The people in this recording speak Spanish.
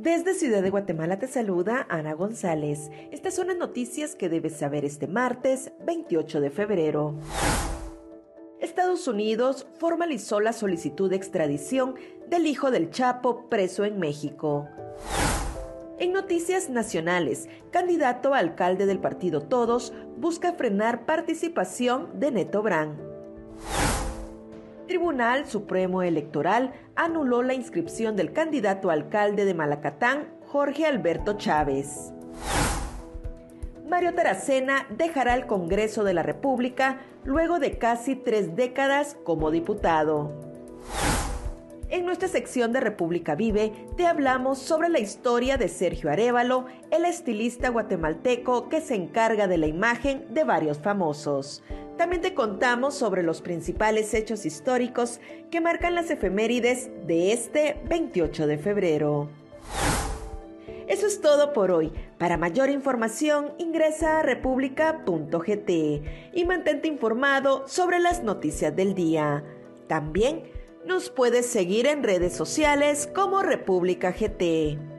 Desde Ciudad de Guatemala te saluda Ana González. Estas son las noticias que debes saber este martes 28 de febrero. Estados Unidos formalizó la solicitud de extradición del hijo del Chapo preso en México. En noticias nacionales, candidato a alcalde del partido Todos busca frenar participación de Neto Brand. Tribunal Supremo Electoral anuló la inscripción del candidato alcalde de Malacatán, Jorge Alberto Chávez. Mario Taracena dejará el Congreso de la República luego de casi tres décadas como diputado. En nuestra sección de República Vive te hablamos sobre la historia de Sergio Arevalo, el estilista guatemalteco que se encarga de la imagen de varios famosos. También te contamos sobre los principales hechos históricos que marcan las efemérides de este 28 de febrero. Eso es todo por hoy. Para mayor información ingresa a república.gt y mantente informado sobre las noticias del día. También nos puedes seguir en redes sociales como República GT.